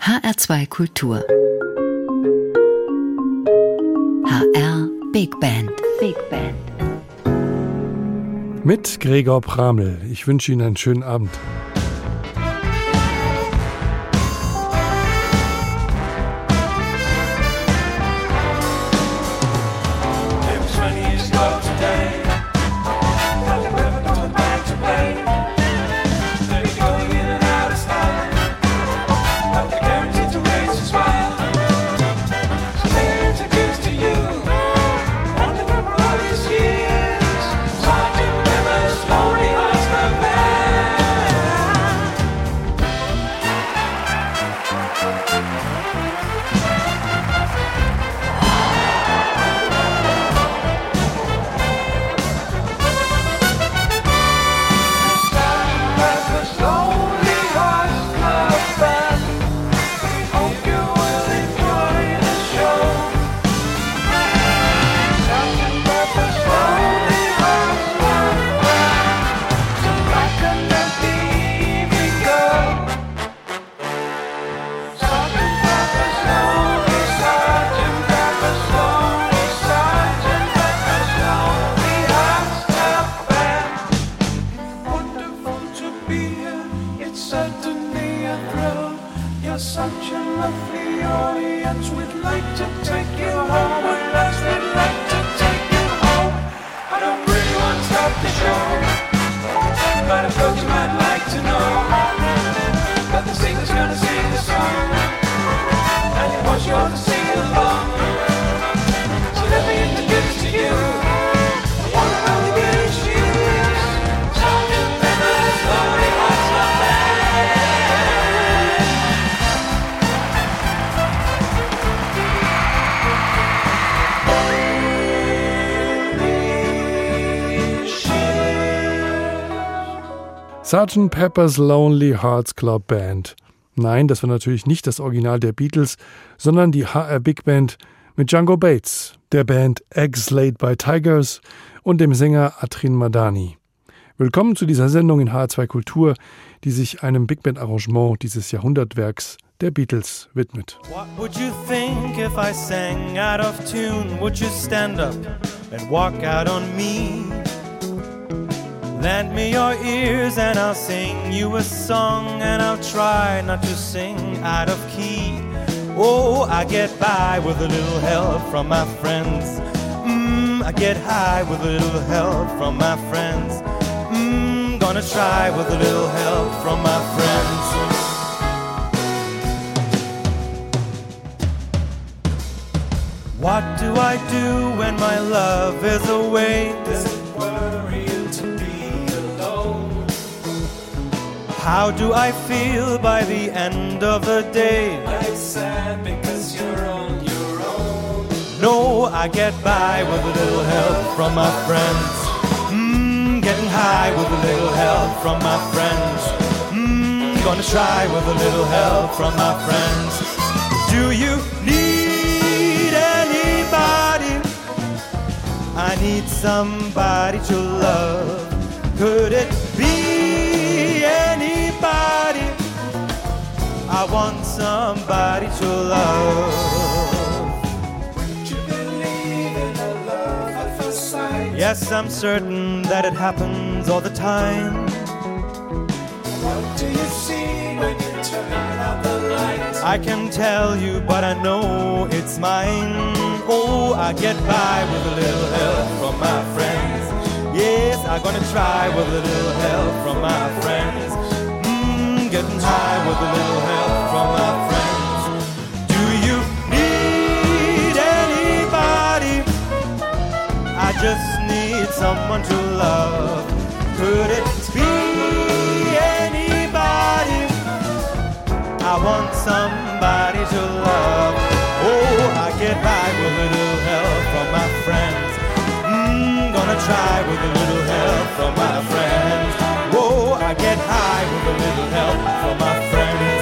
HR2 Kultur. HR Big Band. Big Band. Mit Gregor Pramel. Ich wünsche Ihnen einen schönen Abend. Sgt. Pepper's Lonely Hearts Club Band. Nein, das war natürlich nicht das Original der Beatles, sondern die HR Big Band mit Django Bates, der Band Eggs Laid by Tigers und dem Sänger Atrin Madani. Willkommen zu dieser Sendung in HR2 Kultur, die sich einem Big Band Arrangement dieses Jahrhundertwerks der Beatles widmet. What would you think if I sang out of tune? Would you stand up and walk out on me? Lend me your ears and I'll sing you a song and I'll try not to sing out of key. Oh, I get by with a little help from my friends. Mmm, I get high with a little help from my friends. Mmm, gonna try with a little help from my friends. What do I do when my love is away? How do I feel by the end of the day? I'm sad because you're on your own. No, I get by with a little help from my friends. Mmm, getting high with a little help from my friends. Mmm, gonna try with a little help from my friends. Do you need anybody? I need somebody to love. Could it be I want somebody to love. Do you believe in a love at first sight? Yes, I'm certain that it happens all the time. What do you see when you turn out the light? I can tell you, but I know it's mine. Oh, I get by with a little help from my friends. Yes, I'm gonna try with a little help from my friends. Getting high with a little help from my friends. Do you need anybody? I just need someone to love. Could it be anybody? I want somebody to love. Oh, I get by with a little help from my friends. Mmm, gonna try with a little help from my friends. Whoa, I get high with a little help from my friends.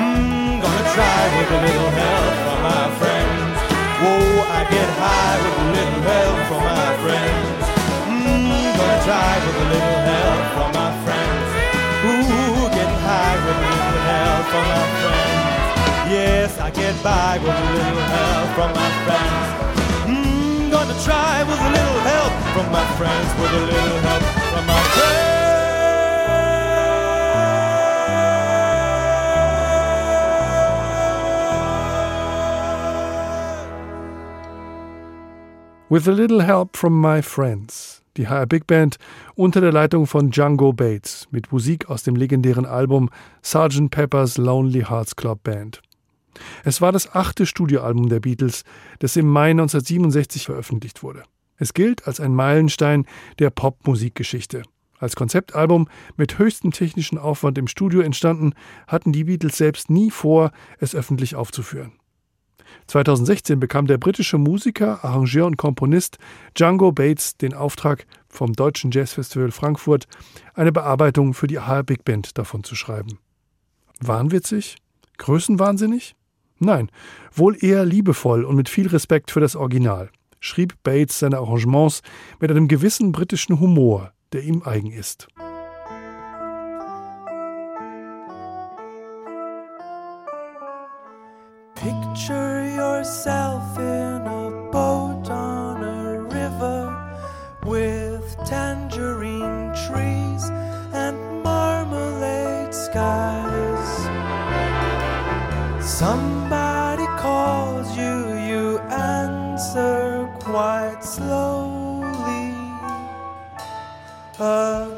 Mmm, gonna try with a little help from my friends. Whoa, I get high with a little help from my friends. Mmm, gonna try with a little help from my friends. Ooh, getting high with a little help from my friends. Yes, I get by with a little help from my friends. Mm, gonna try with a little help from my friends, with a little help from my friends. With a Little Help from My Friends. Die HR Big Band unter der Leitung von Django Bates mit Musik aus dem legendären Album Sgt. Pepper's Lonely Hearts Club Band. Es war das achte Studioalbum der Beatles, das im Mai 1967 veröffentlicht wurde. Es gilt als ein Meilenstein der Popmusikgeschichte. Als Konzeptalbum mit höchstem technischen Aufwand im Studio entstanden, hatten die Beatles selbst nie vor, es öffentlich aufzuführen. 2016 bekam der britische Musiker, Arrangeur und Komponist Django Bates den Auftrag vom Deutschen Jazzfestival Frankfurt, eine Bearbeitung für die HR Big Band davon zu schreiben. Wahnwitzig? Größenwahnsinnig? Nein, wohl eher liebevoll und mit viel Respekt für das Original, schrieb Bates seine Arrangements mit einem gewissen britischen Humor, der ihm eigen ist. Yourself in a boat on a river with tangerine trees and marmalade skies. Somebody calls you, you answer quite slowly. A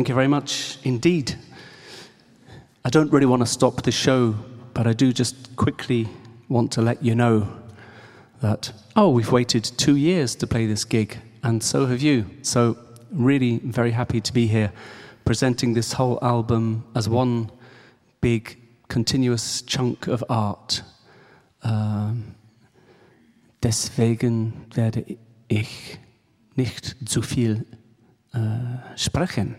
Thank you very much indeed. I don't really want to stop the show, but I do just quickly want to let you know that, oh, we've waited two years to play this gig, and so have you. So, really very happy to be here presenting this whole album as one big continuous chunk of art. Ähm, deswegen werde ich nicht zu viel äh, sprechen.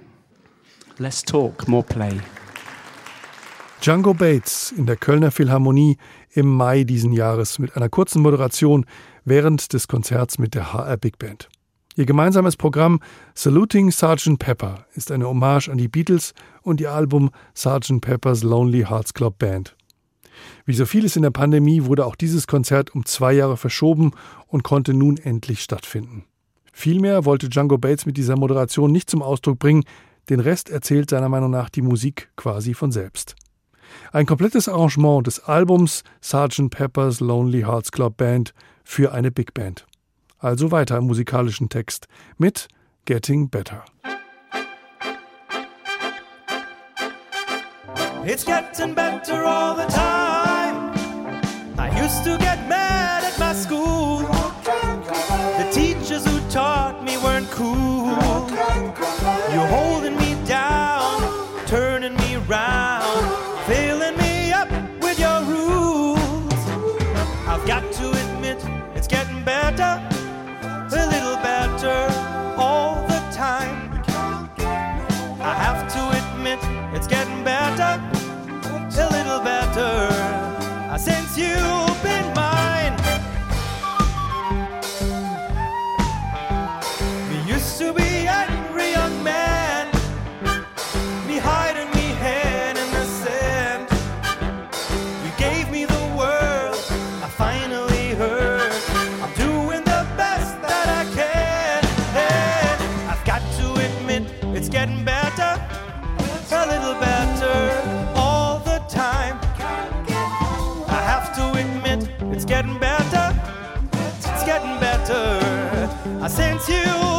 Less talk, more play. Django Bates in der Kölner Philharmonie im Mai diesen Jahres mit einer kurzen Moderation während des Konzerts mit der HR Big Band. Ihr gemeinsames Programm Saluting Sgt. Pepper ist eine Hommage an die Beatles und ihr Album Sgt. Pepper's Lonely Hearts Club Band. Wie so vieles in der Pandemie wurde auch dieses Konzert um zwei Jahre verschoben und konnte nun endlich stattfinden. Vielmehr wollte Django Bates mit dieser Moderation nicht zum Ausdruck bringen, den Rest erzählt seiner Meinung nach die Musik quasi von selbst. Ein komplettes Arrangement des Albums Sgt. Pepper's Lonely Hearts Club Band für eine Big Band. Also weiter im musikalischen Text mit Getting Better. It's getting better all the time. I used to get mad at my school. The teachers who taught me weren't cool. You're holding little Uh,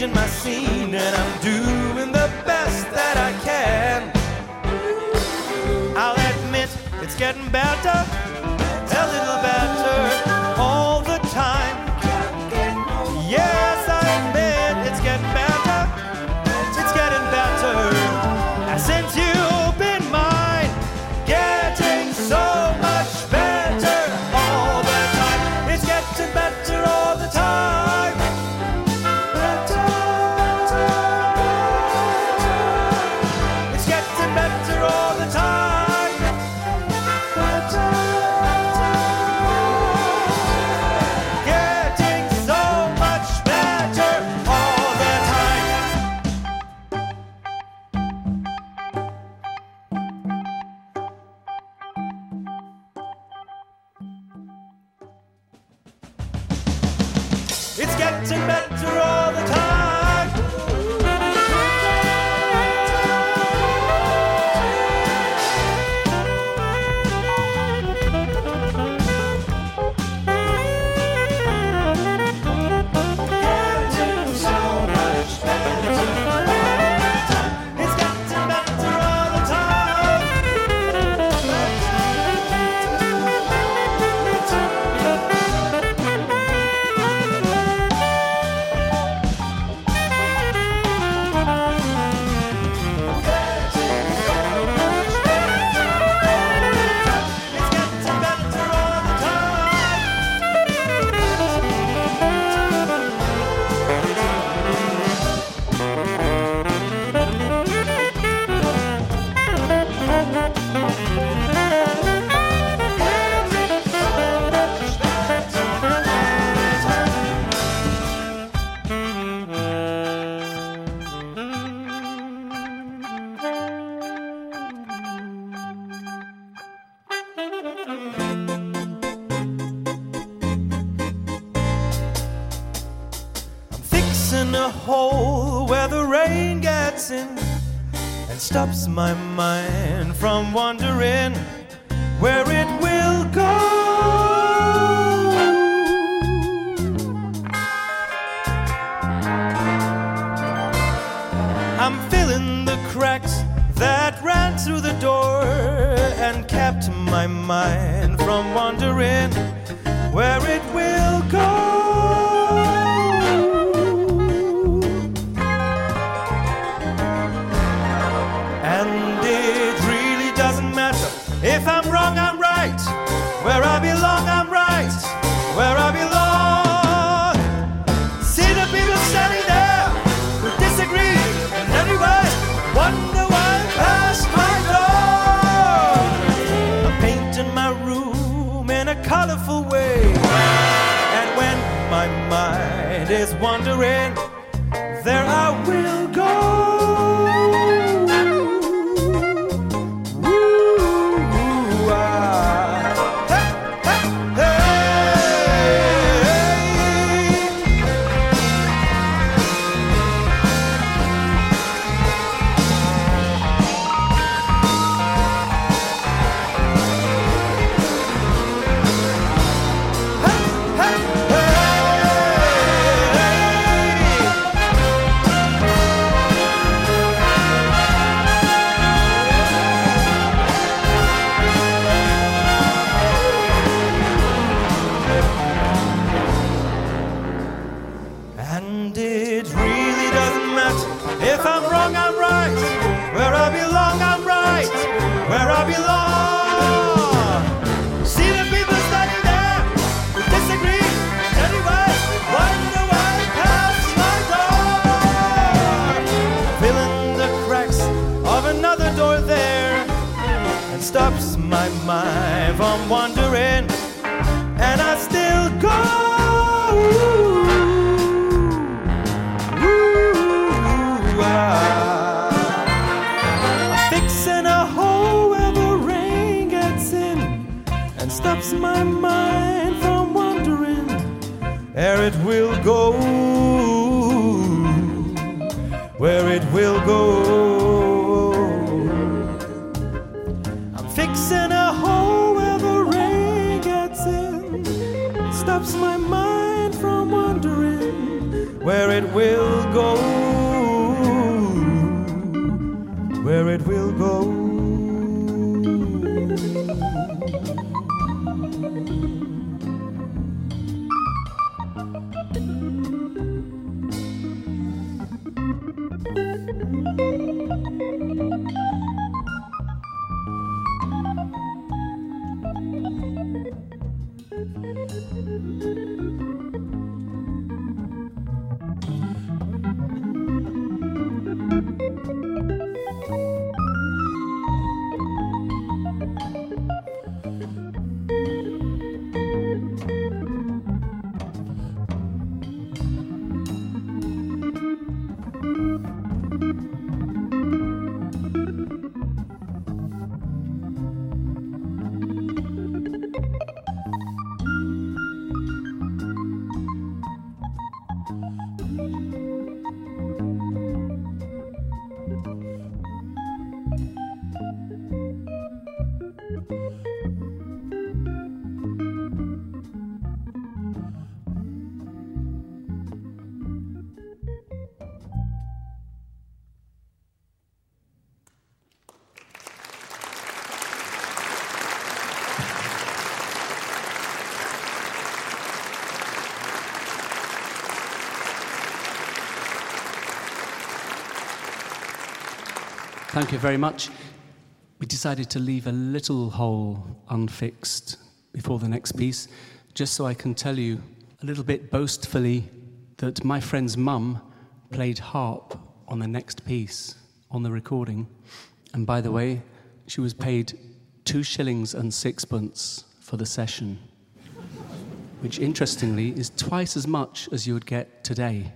changing my scene my wondering, there are women. go. Thank you very much. We decided to leave a little hole unfixed before the next piece, just so I can tell you a little bit boastfully that my friend's mum played harp on the next piece on the recording. And by the way, she was paid two shillings and sixpence for the session, which interestingly is twice as much as you would get today.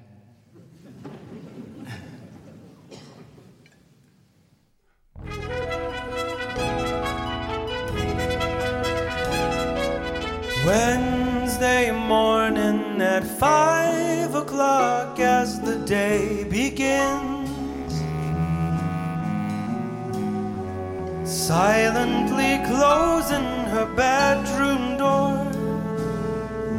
Silently closing her bedroom door,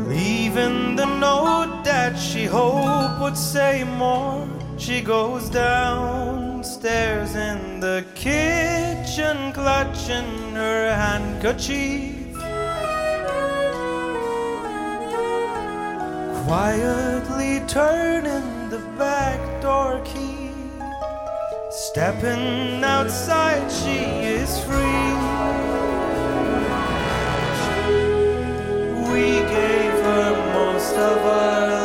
leaving the note that she hoped would say more. She goes downstairs in the kitchen, clutching her handkerchief. Quietly turning the back door key. Stepping outside, she is free. We gave her most of our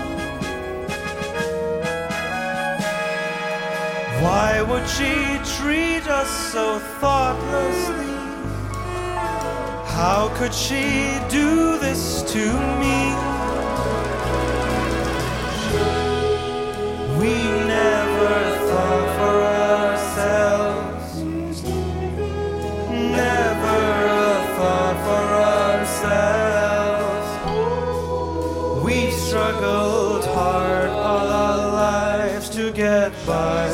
Why would she treat us so thoughtlessly? How could she do this to me? We never thought for ourselves. Never a thought for ourselves. We struggled hard all our lives to get by.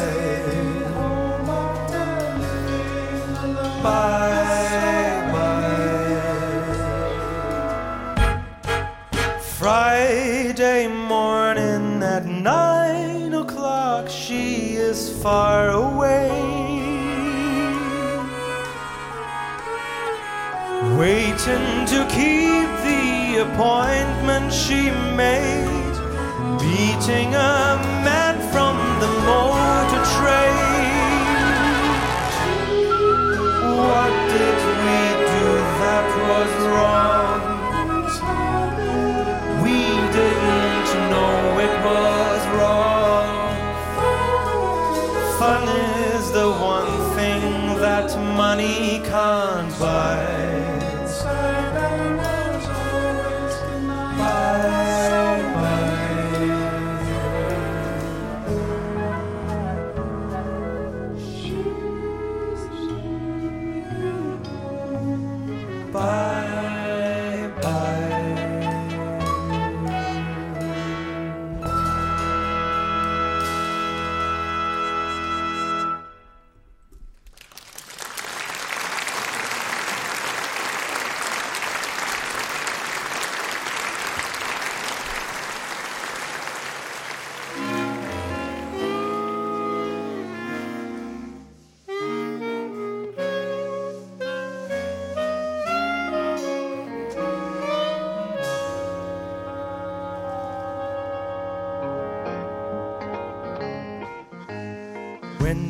Far away. Waiting to keep the appointment she made, beating a man from the motor trade. What did we do that was wrong? We didn't know it was Fun is the one thing that money can't buy.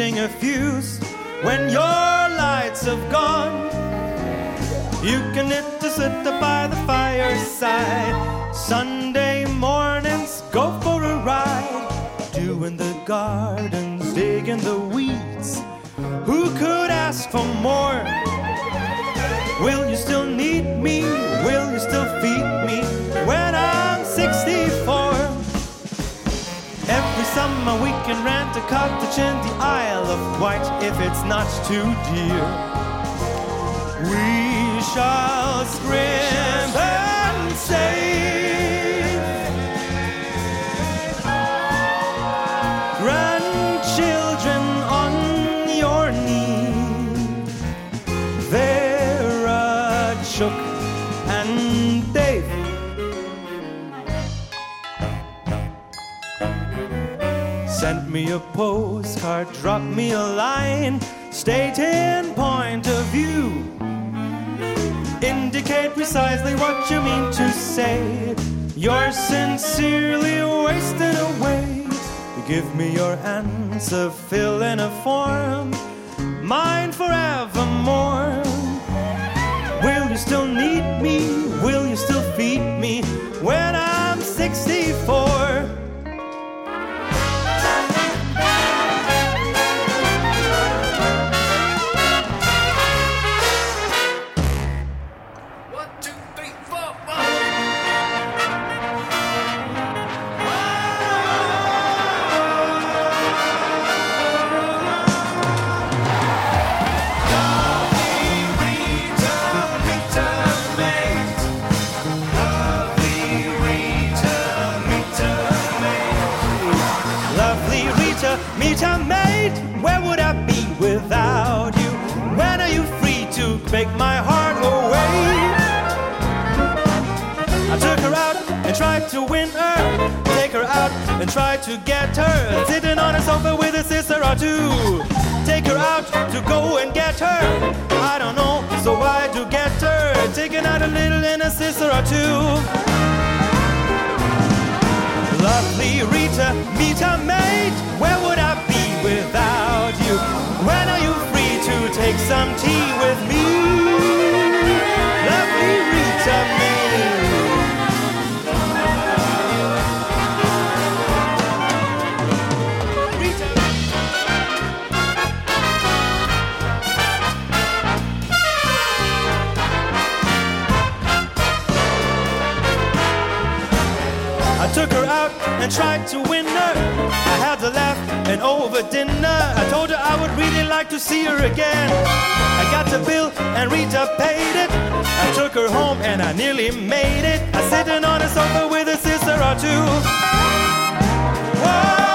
A fuse when your lights have gone. You can knit to sit by the fireside. Sunday mornings, go for a ride. Doing the gardens, digging the weeds. Who could ask for more? Will you still need me? Will you still feed summer we can rent a cottage in the Isle of Wight if it's not too dear. We shall scrimp and save. Me a postcard, drop me a line, stating point of view. Indicate precisely what you mean to say. You're sincerely wasted away. Give me your answer, fill in a form, mine forevermore. Will you still need me? Will you still feed me when I'm 64? Take my heart away? I took her out and tried to win her. Take her out and try to get her. Sitting on a sofa with a sister or two. Take her out to go and get her. I don't know, so I do get her. Taking out a little and a sister or two. Lovely Rita, meet a mate. Where would I be without you? Take some tea with me? Lovely Rita, mate. Rita. I took her out and tried to win her. I had to laugh and over dinner. I told her I would really like to see her again. I got the bill and Rita paid it. I took her home and I nearly made it. I sitting on a sofa with a sister or two. Whoa,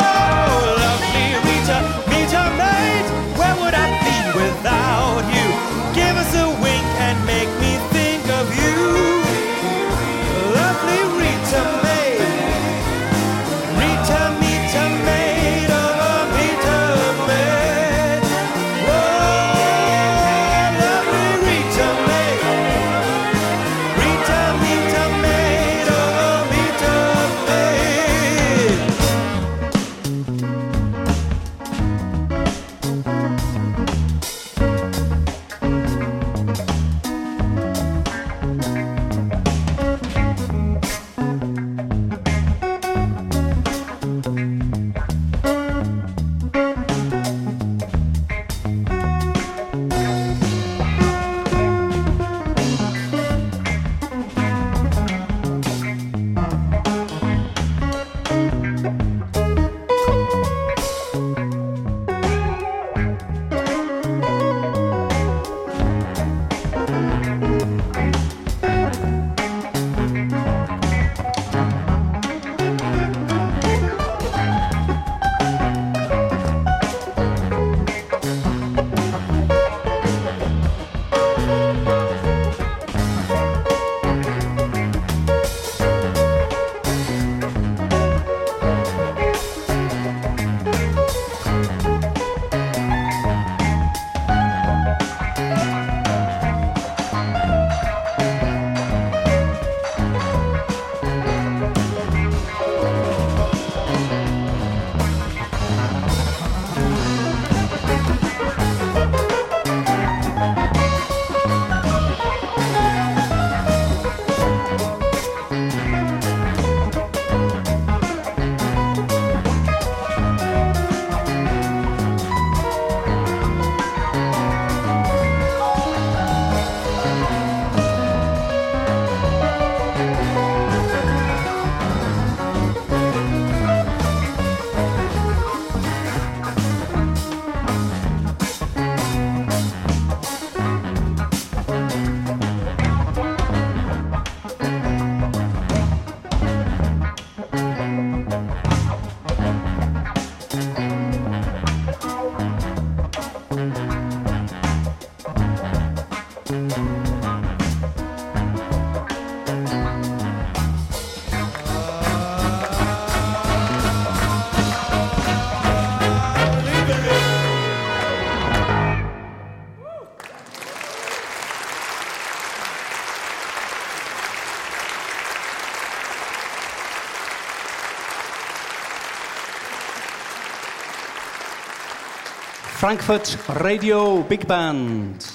Frankfurt Radio Big Band.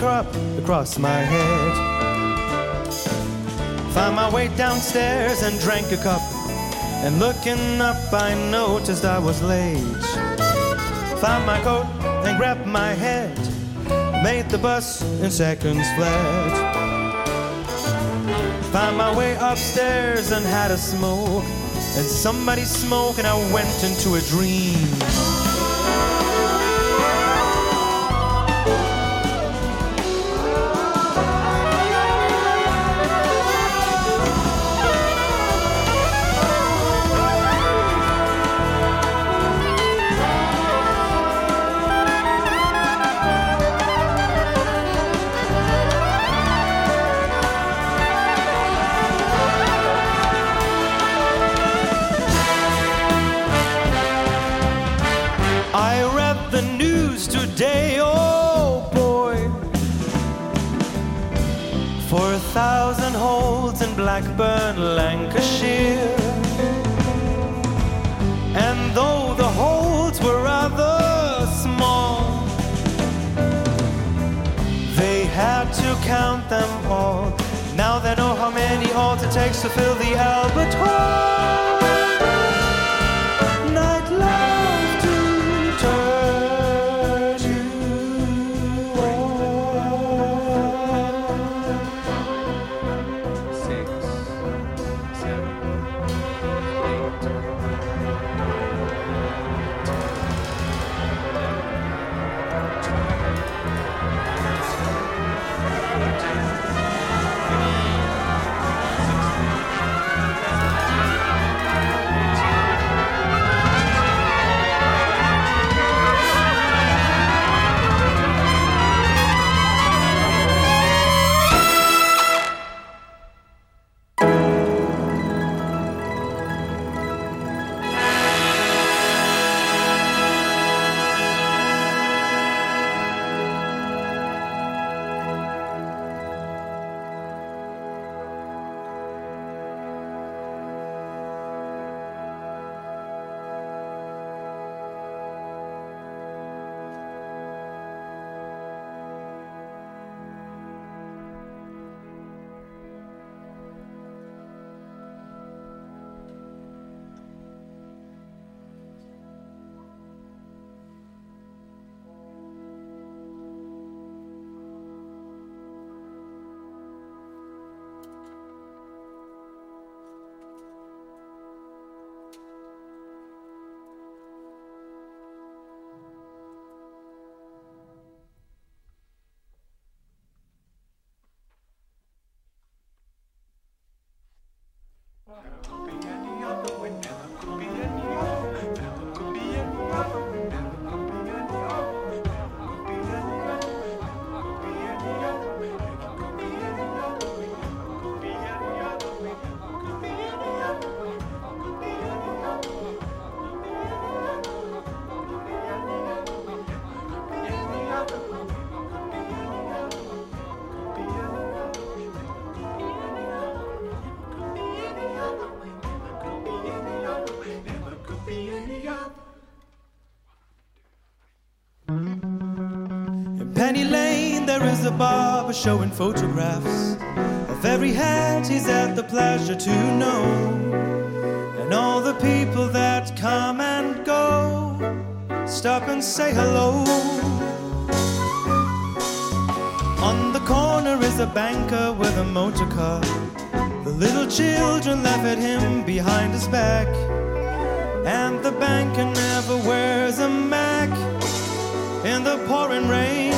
Crop across my head. Found my way downstairs and drank a cup. And looking up, I noticed I was late. Found my coat and grabbed my head. Made the bus in seconds flat. Found my way upstairs and had a smoke. And somebody smoked, and I went into a dream. For a thousand holds in Blackburn, Lancashire. And though the holds were rather small, they had to count them all. Now they know how many holds it takes to fill the Albert Hall. Barber showing photographs of every head he's had the pleasure to know, and all the people that come and go. Stop and say hello. On the corner is a banker with a motor car. The little children laugh at him behind his back. And the banker never wears a Mac in the pouring rain.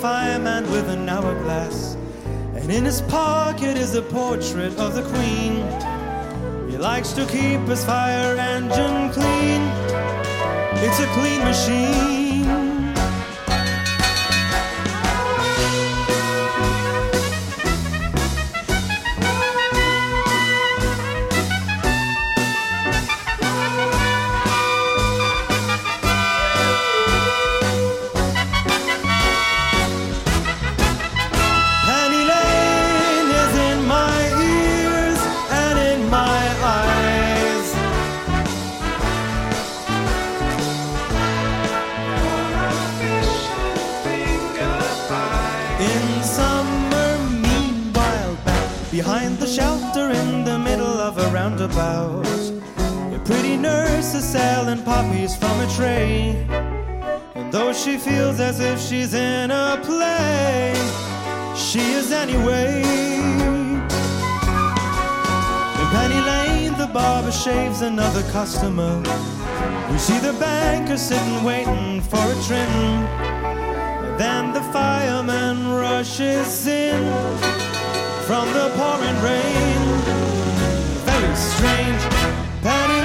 Fireman with an hourglass. And in his pocket is a portrait of the Queen. He likes to keep his fire engine clean. It's a clean machine. She is anyway. In Penny Lane, the barber shaves another customer. We see the banker sitting waiting for a trim. Then the fireman rushes in from the pouring rain. Very strange. Penny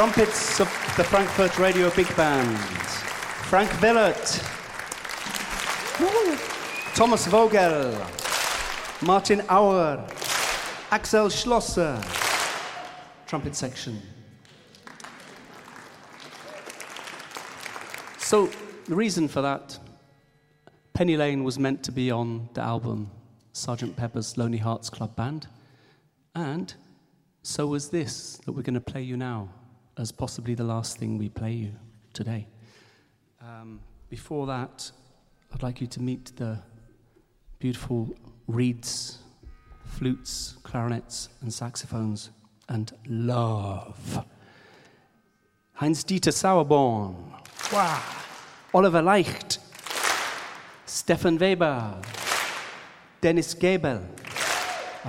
Trumpets of the Frankfurt Radio Big Band. Frank Wellert. Thomas Vogel. Martin Auer. Axel Schlosser. Trumpet section. So, the reason for that, Penny Lane was meant to be on the album Sgt. Pepper's Lonely Hearts Club Band, and so was this that we're going to play you now as possibly the last thing we play you today. Um, before that, I'd like you to meet the beautiful reeds, flutes, clarinets, and saxophones, and love. Heinz Dieter Sauerborn. Wow. Oliver Leicht. Steffen Weber. Dennis Gabel.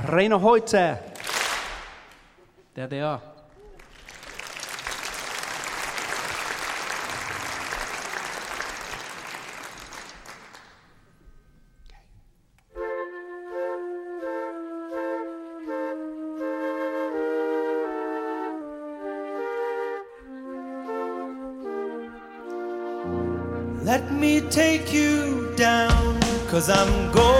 Rainer Heute. There they are. Cause I'm going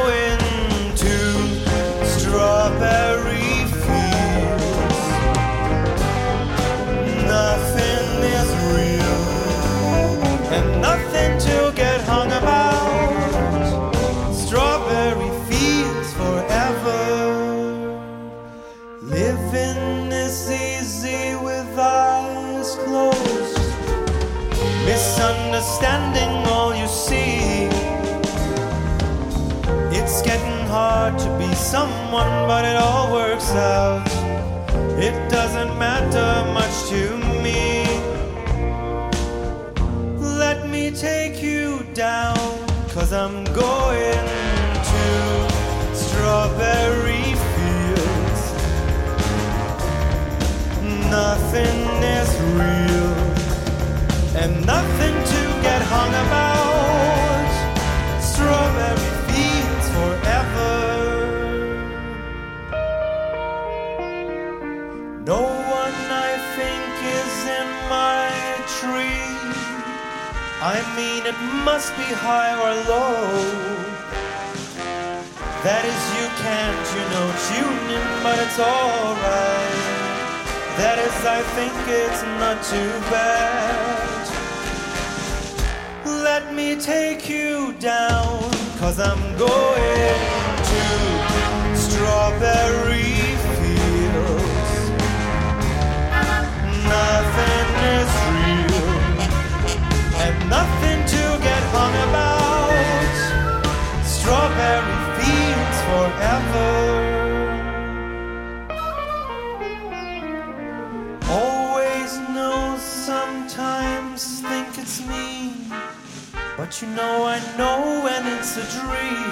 it's a dream.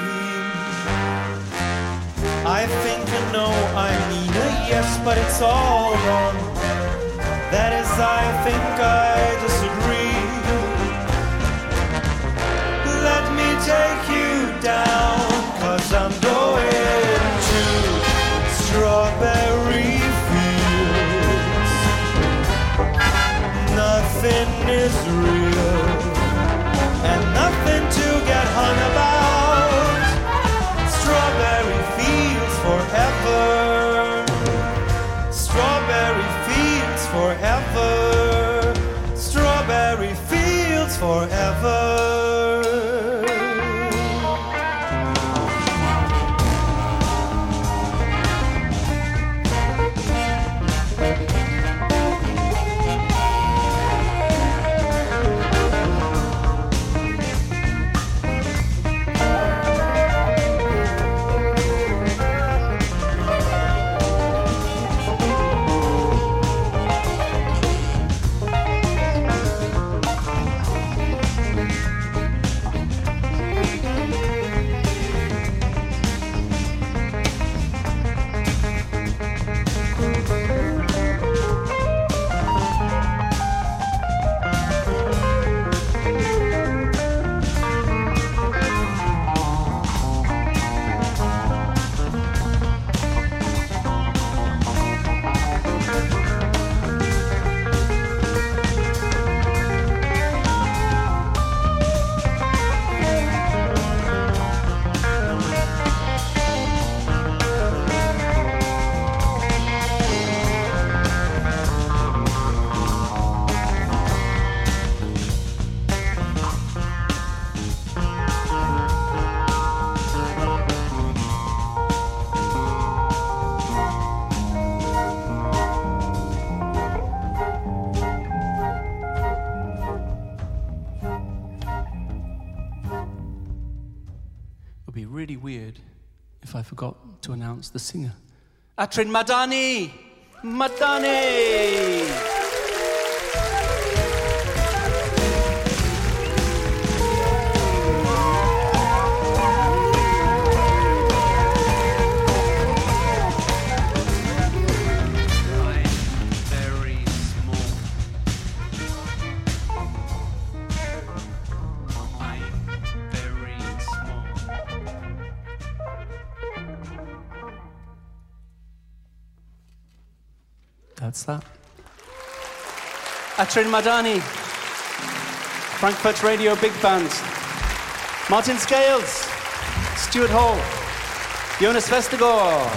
I think I know I mean a yes, but it's all wrong. That is, I think I disagree. Let me take you down, cause I'm going to strawberry fields. Nothing is real. And forgot to announce the singer. Atrin Madani! Madani! That. Atrin Madani, Frankfurt Radio Big Band, Martin Scales, Stuart Hall, Jonas Vestergaard,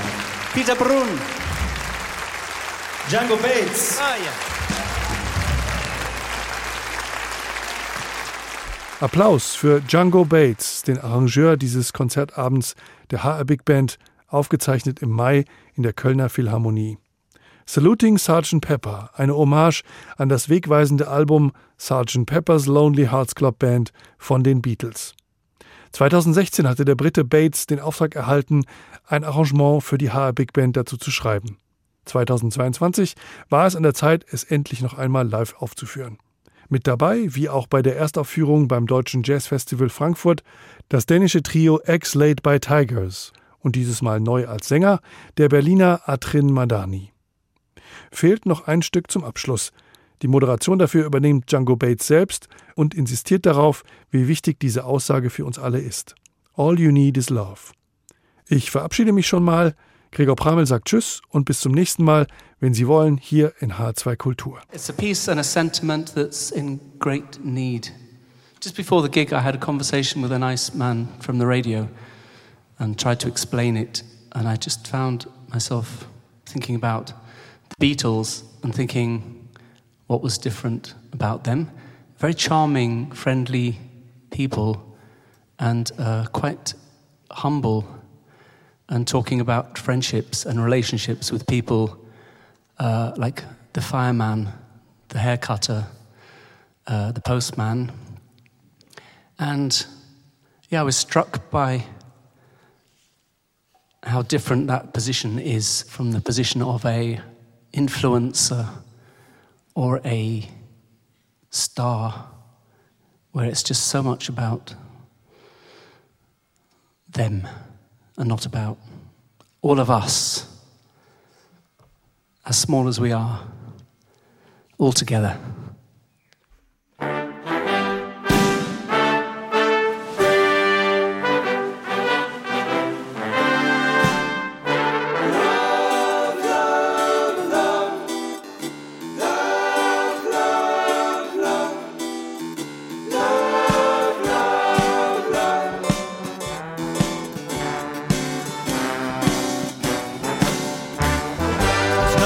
Peter Brun, Django Bates. Ah, ja. Applaus für Django Bates, den Arrangeur dieses Konzertabends der HR Big Band, aufgezeichnet im Mai in der Kölner Philharmonie. Saluting Sgt. Pepper, eine Hommage an das wegweisende Album Sgt. Pepper's Lonely Hearts Club Band von den Beatles. 2016 hatte der Brite Bates den Auftrag erhalten, ein Arrangement für die HR Big Band dazu zu schreiben. 2022 war es an der Zeit, es endlich noch einmal live aufzuführen. Mit dabei, wie auch bei der Erstaufführung beim Deutschen Jazzfestival Frankfurt, das dänische Trio X-Laid by Tigers und dieses Mal neu als Sänger der Berliner Atrin Madani fehlt noch ein Stück zum Abschluss. Die Moderation dafür übernimmt Django Bates selbst und insistiert darauf, wie wichtig diese Aussage für uns alle ist. All you need is love. Ich verabschiede mich schon mal. Gregor Pramel sagt Tschüss und bis zum nächsten Mal, wenn Sie wollen, hier in H2 Kultur. It's a piece and a sentiment that's in great need. Just before the gig, I had a conversation with a nice man from the radio and tried to explain it, and I just found myself thinking about Beatles and thinking what was different about them. Very charming, friendly people, and uh, quite humble, and talking about friendships and relationships with people uh, like the fireman, the hair cutter, uh, the postman. And yeah, I was struck by how different that position is from the position of a influencer or a star where it's just so much about them and not about all of us, as small as we are, all together.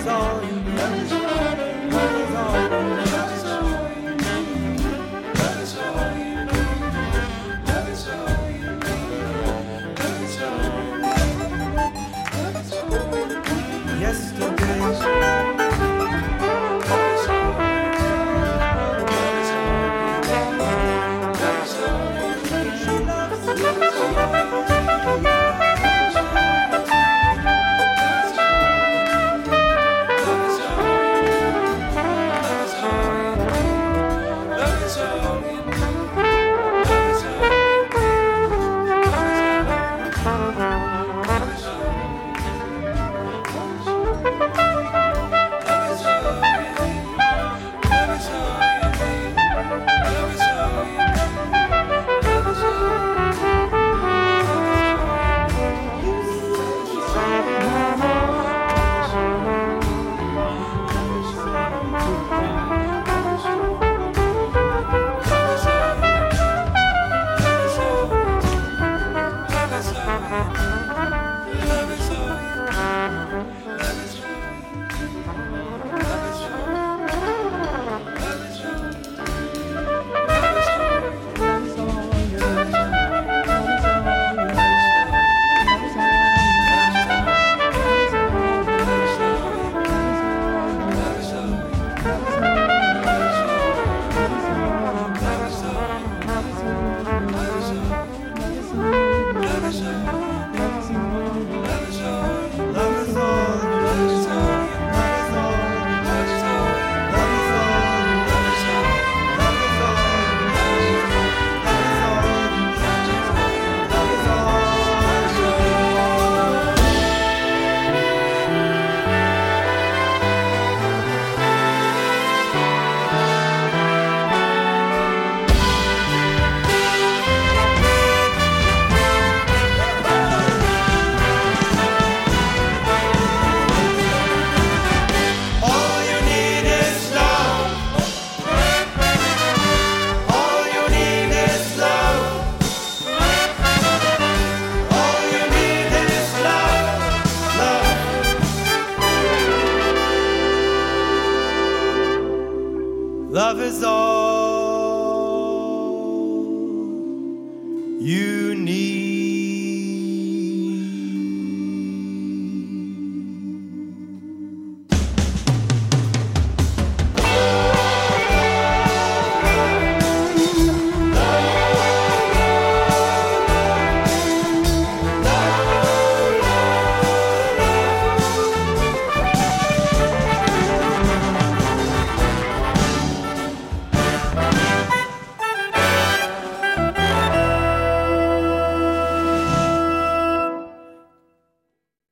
Is all you Love